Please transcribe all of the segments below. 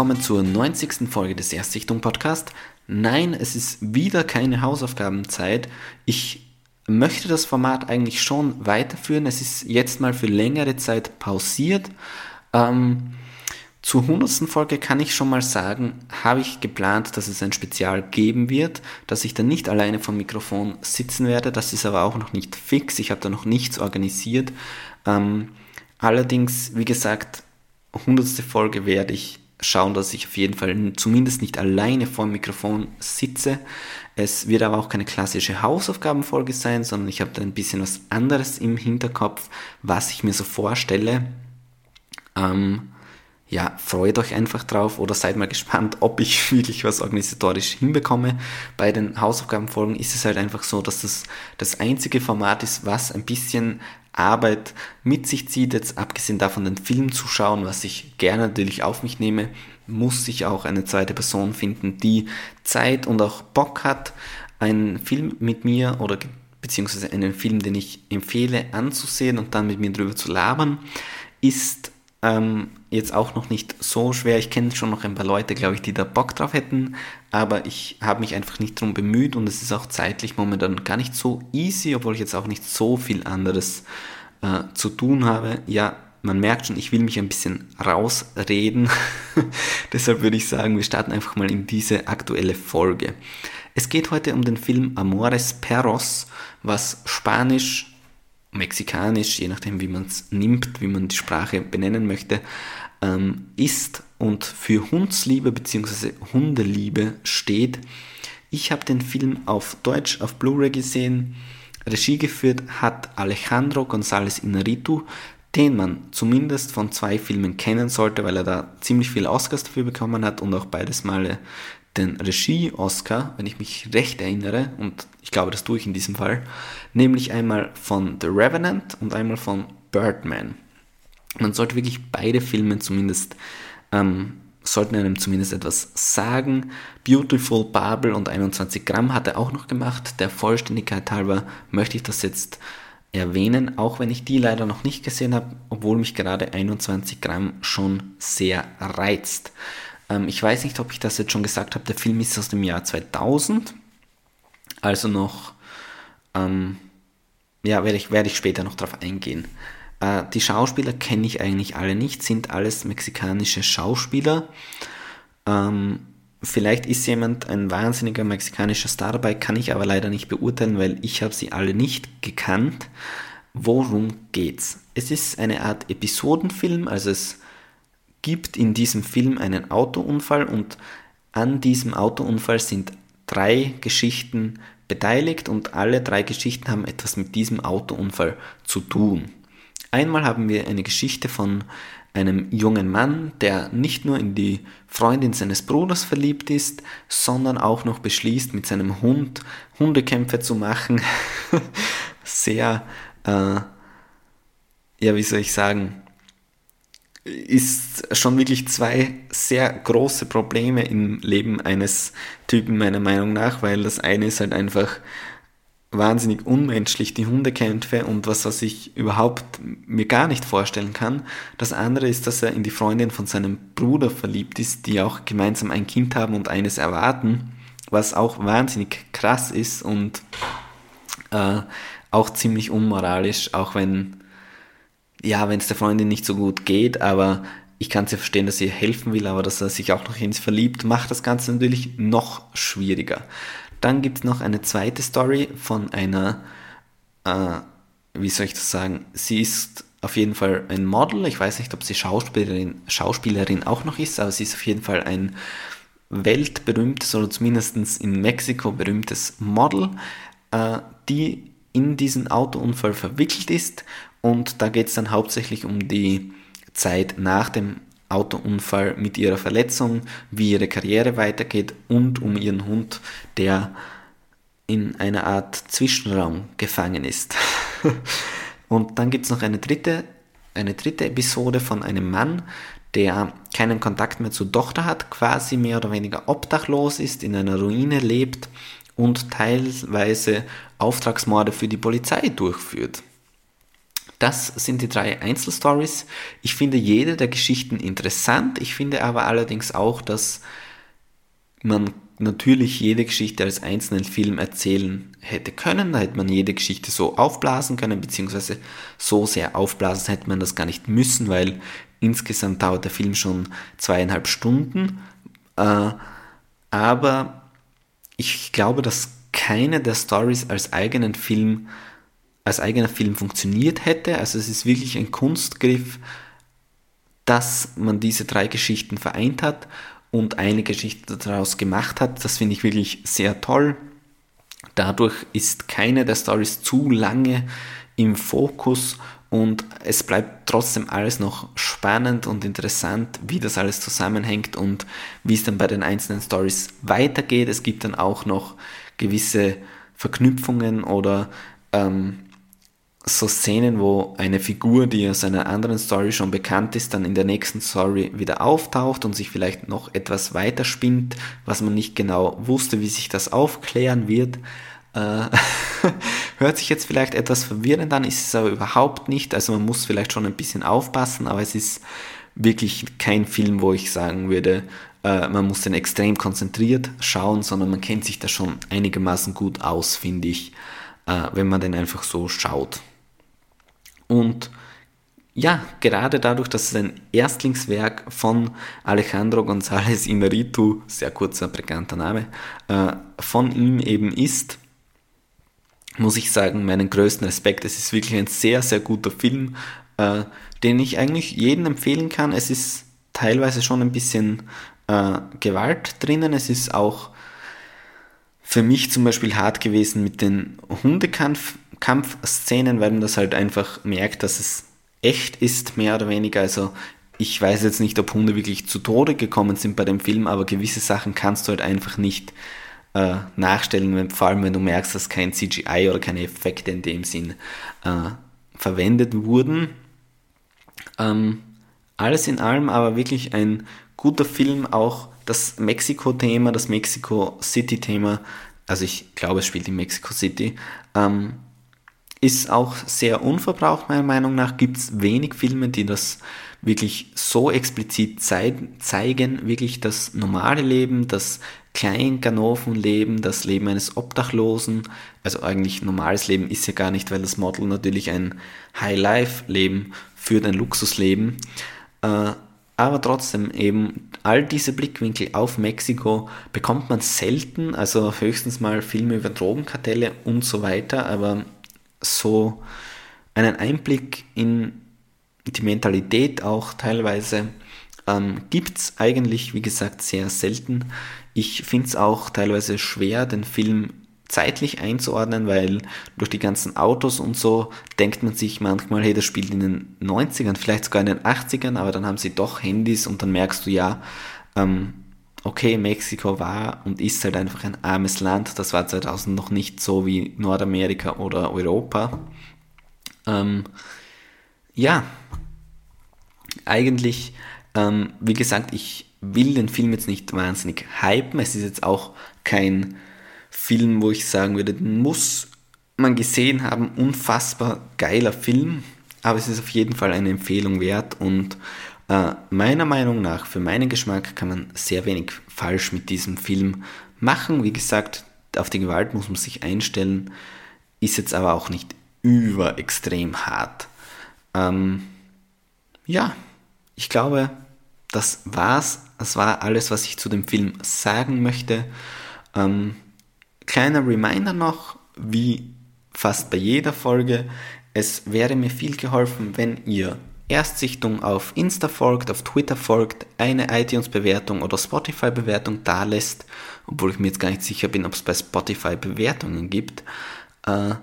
Willkommen zur 90. Folge des Erstsichtung Podcast. Nein, es ist wieder keine Hausaufgabenzeit. Ich möchte das Format eigentlich schon weiterführen. Es ist jetzt mal für längere Zeit pausiert. Ähm, zur 100. Folge kann ich schon mal sagen, habe ich geplant, dass es ein Spezial geben wird, dass ich dann nicht alleine vom Mikrofon sitzen werde. Das ist aber auch noch nicht fix. Ich habe da noch nichts organisiert. Ähm, allerdings, wie gesagt, 100. Folge werde ich schauen, dass ich auf jeden Fall zumindest nicht alleine vor dem Mikrofon sitze. Es wird aber auch keine klassische Hausaufgabenfolge sein, sondern ich habe da ein bisschen was anderes im Hinterkopf, was ich mir so vorstelle. Ähm, ja, freut euch einfach drauf oder seid mal gespannt, ob ich wirklich was organisatorisch hinbekomme. Bei den Hausaufgabenfolgen ist es halt einfach so, dass das das einzige Format ist, was ein bisschen Arbeit mit sich zieht, jetzt abgesehen davon den Film zu schauen, was ich gerne natürlich auf mich nehme, muss ich auch eine zweite Person finden, die Zeit und auch Bock hat, einen Film mit mir oder beziehungsweise einen Film, den ich empfehle anzusehen und dann mit mir drüber zu labern, ist ähm, jetzt auch noch nicht so schwer. Ich kenne schon noch ein paar Leute, glaube ich, die da Bock drauf hätten, aber ich habe mich einfach nicht darum bemüht und es ist auch zeitlich momentan gar nicht so easy, obwohl ich jetzt auch nicht so viel anderes äh, zu tun habe. Ja, man merkt schon, ich will mich ein bisschen rausreden. Deshalb würde ich sagen, wir starten einfach mal in diese aktuelle Folge. Es geht heute um den Film Amores Perros, was Spanisch mexikanisch, je nachdem wie man es nimmt, wie man die Sprache benennen möchte, ähm, ist und für Hundsliebe bzw. Hundeliebe steht. Ich habe den Film auf Deutsch auf Blu-ray gesehen. Regie geführt hat Alejandro González Inarritu, den man zumindest von zwei Filmen kennen sollte, weil er da ziemlich viel Oscars dafür bekommen hat und auch beides Male den Regie-Oscar, wenn ich mich recht erinnere, und ich glaube, das tue ich in diesem Fall, nämlich einmal von The Revenant und einmal von Birdman. Man sollte wirklich beide Filme zumindest, ähm, sollten einem zumindest etwas sagen. Beautiful Babel und 21 Gramm hat er auch noch gemacht. Der Vollständigkeit halber möchte ich das jetzt erwähnen, auch wenn ich die leider noch nicht gesehen habe, obwohl mich gerade 21 Gramm schon sehr reizt. Ähm, ich weiß nicht, ob ich das jetzt schon gesagt habe. Der Film ist aus dem Jahr 2000. Also noch, ähm, ja, werde ich, werde ich später noch darauf eingehen. Äh, die Schauspieler kenne ich eigentlich alle nicht, sind alles mexikanische Schauspieler. Ähm, vielleicht ist jemand ein wahnsinniger mexikanischer Star dabei, kann ich aber leider nicht beurteilen, weil ich habe sie alle nicht gekannt. Worum geht's? Es ist eine Art Episodenfilm, also es gibt in diesem Film einen Autounfall und an diesem Autounfall sind drei Geschichten beteiligt und alle drei Geschichten haben etwas mit diesem Autounfall zu tun. Einmal haben wir eine Geschichte von einem jungen Mann, der nicht nur in die Freundin seines Bruders verliebt ist, sondern auch noch beschließt, mit seinem Hund Hundekämpfe zu machen. Sehr, äh, ja, wie soll ich sagen, ist schon wirklich zwei sehr große Probleme im Leben eines Typen meiner Meinung nach, weil das eine ist halt einfach wahnsinnig unmenschlich, die Hundekämpfe und was, was ich überhaupt mir gar nicht vorstellen kann. Das andere ist, dass er in die Freundin von seinem Bruder verliebt ist, die auch gemeinsam ein Kind haben und eines erwarten, was auch wahnsinnig krass ist und äh, auch ziemlich unmoralisch, auch wenn ja, wenn es der Freundin nicht so gut geht, aber ich kann es ja verstehen, dass sie helfen will, aber dass er sich auch noch in sie verliebt, macht das Ganze natürlich noch schwieriger. Dann gibt es noch eine zweite Story von einer, äh, wie soll ich das sagen, sie ist auf jeden Fall ein Model, ich weiß nicht, ob sie Schauspielerin, Schauspielerin auch noch ist, aber sie ist auf jeden Fall ein weltberühmtes oder zumindest in Mexiko berühmtes Model, äh, die in diesen Autounfall verwickelt ist und da geht es dann hauptsächlich um die Zeit nach dem Autounfall mit ihrer Verletzung, wie ihre Karriere weitergeht und um ihren Hund, der in einer Art Zwischenraum gefangen ist. und dann gibt es noch eine dritte, eine dritte Episode von einem Mann, der keinen Kontakt mehr zur Tochter hat, quasi mehr oder weniger obdachlos ist, in einer Ruine lebt und teilweise Auftragsmorde für die Polizei durchführt. Das sind die drei Einzelstories. Ich finde jede der Geschichten interessant. Ich finde aber allerdings auch, dass man natürlich jede Geschichte als einzelnen Film erzählen hätte können. Da hätte man jede Geschichte so aufblasen können, beziehungsweise so sehr aufblasen hätte man das gar nicht müssen, weil insgesamt dauert der Film schon zweieinhalb Stunden. Äh, aber ich glaube, dass keine der Stories als eigenen Film als eigener Film funktioniert hätte. Also es ist wirklich ein Kunstgriff, dass man diese drei Geschichten vereint hat und eine Geschichte daraus gemacht hat. Das finde ich wirklich sehr toll. Dadurch ist keine der Stories zu lange im Fokus und es bleibt trotzdem alles noch spannend und interessant, wie das alles zusammenhängt und wie es dann bei den einzelnen Stories weitergeht. Es gibt dann auch noch gewisse Verknüpfungen oder ähm, so Szenen, wo eine Figur, die aus einer anderen Story schon bekannt ist, dann in der nächsten Story wieder auftaucht und sich vielleicht noch etwas weiter spinnt, was man nicht genau wusste, wie sich das aufklären wird. Äh, hört sich jetzt vielleicht etwas verwirrend an, ist es aber überhaupt nicht. Also man muss vielleicht schon ein bisschen aufpassen, aber es ist wirklich kein Film, wo ich sagen würde, äh, man muss den extrem konzentriert schauen, sondern man kennt sich da schon einigermaßen gut aus, finde ich, äh, wenn man den einfach so schaut. Und ja, gerade dadurch, dass es ein Erstlingswerk von Alejandro González Inarritu, sehr kurzer, prägnanter Name, äh, von ihm eben ist, muss ich sagen, meinen größten Respekt. Es ist wirklich ein sehr, sehr guter Film, äh, den ich eigentlich jedem empfehlen kann. Es ist teilweise schon ein bisschen äh, Gewalt drinnen. Es ist auch für mich zum Beispiel hart gewesen mit den Hundekampf Kampfszenen, weil man das halt einfach merkt, dass es echt ist, mehr oder weniger. Also ich weiß jetzt nicht, ob Hunde wirklich zu Tode gekommen sind bei dem Film, aber gewisse Sachen kannst du halt einfach nicht äh, nachstellen, wenn, vor allem wenn du merkst, dass kein CGI oder keine Effekte in dem Sinn äh, verwendet wurden. Ähm, alles in allem aber wirklich ein guter Film, auch das Mexiko-Thema, das Mexico City-Thema, also ich glaube, es spielt in Mexico City, ähm, ist auch sehr unverbraucht, meiner Meinung nach. Gibt es wenig Filme, die das wirklich so explizit zeigen, wirklich das normale Leben, das Kleinganoven-Leben, das Leben eines Obdachlosen. Also eigentlich normales Leben ist ja gar nicht, weil das Model natürlich ein High-Life-Leben führt, ein Luxusleben. Äh, aber trotzdem eben all diese Blickwinkel auf Mexiko bekommt man selten, also höchstens mal Filme über Drogenkartelle und so weiter, aber so einen Einblick in die Mentalität auch teilweise ähm, gibt es eigentlich, wie gesagt, sehr selten. Ich finde es auch teilweise schwer, den Film zeitlich einzuordnen, weil durch die ganzen Autos und so denkt man sich manchmal, hey, das spielt in den 90ern, vielleicht sogar in den 80ern, aber dann haben sie doch Handys und dann merkst du ja, ähm, okay, Mexiko war und ist halt einfach ein armes Land. Das war 2000 noch nicht so wie Nordamerika oder Europa. Ähm, ja, eigentlich, ähm, wie gesagt, ich will den Film jetzt nicht wahnsinnig hypen. Es ist jetzt auch kein Film, wo ich sagen würde, den muss man gesehen haben. Unfassbar geiler Film. Aber es ist auf jeden Fall eine Empfehlung wert und äh, meiner Meinung nach, für meinen Geschmack, kann man sehr wenig falsch mit diesem Film machen. Wie gesagt, auf die Gewalt muss man sich einstellen, ist jetzt aber auch nicht über extrem hart. Ähm, ja, ich glaube, das war's. Das war alles, was ich zu dem Film sagen möchte. Ähm, kleiner Reminder noch, wie fast bei jeder Folge, es wäre mir viel geholfen, wenn ihr Erstsichtung auf Insta folgt, auf Twitter folgt, eine iTunes-Bewertung oder Spotify-Bewertung da lässt, obwohl ich mir jetzt gar nicht sicher bin, ob es bei Spotify Bewertungen gibt. Äh,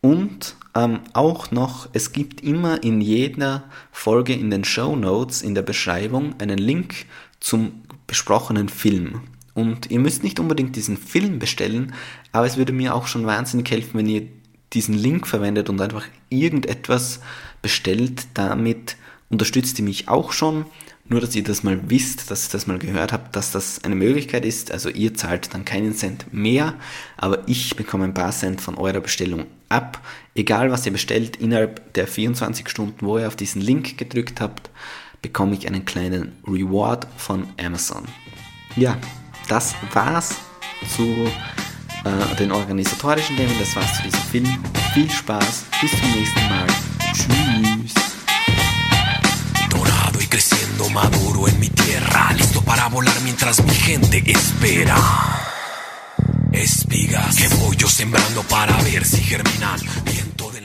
und ähm, auch noch, es gibt immer in jeder Folge in den Show Notes, in der Beschreibung, einen Link zum besprochenen Film. Und ihr müsst nicht unbedingt diesen Film bestellen, aber es würde mir auch schon wahnsinnig helfen, wenn ihr diesen Link verwendet und einfach irgendetwas bestellt. Damit unterstützt ihr mich auch schon. Nur, dass ihr das mal wisst, dass ihr das mal gehört habt, dass das eine Möglichkeit ist. Also ihr zahlt dann keinen Cent mehr, aber ich bekomme ein paar Cent von eurer Bestellung ab. Egal was ihr bestellt, innerhalb der 24 Stunden, wo ihr auf diesen Link gedrückt habt, bekomme ich einen kleinen Reward von Amazon. Ja, das war's zu äh, den organisatorischen Themen, das war's zu diesem Film. Viel Spaß, bis zum nächsten Mal. Tschüss. Dorado y creciendo maduro en mi tierra, listo para volar mientras mi gente espera. Espigas que voy yo sembrando para ver si germinan viento del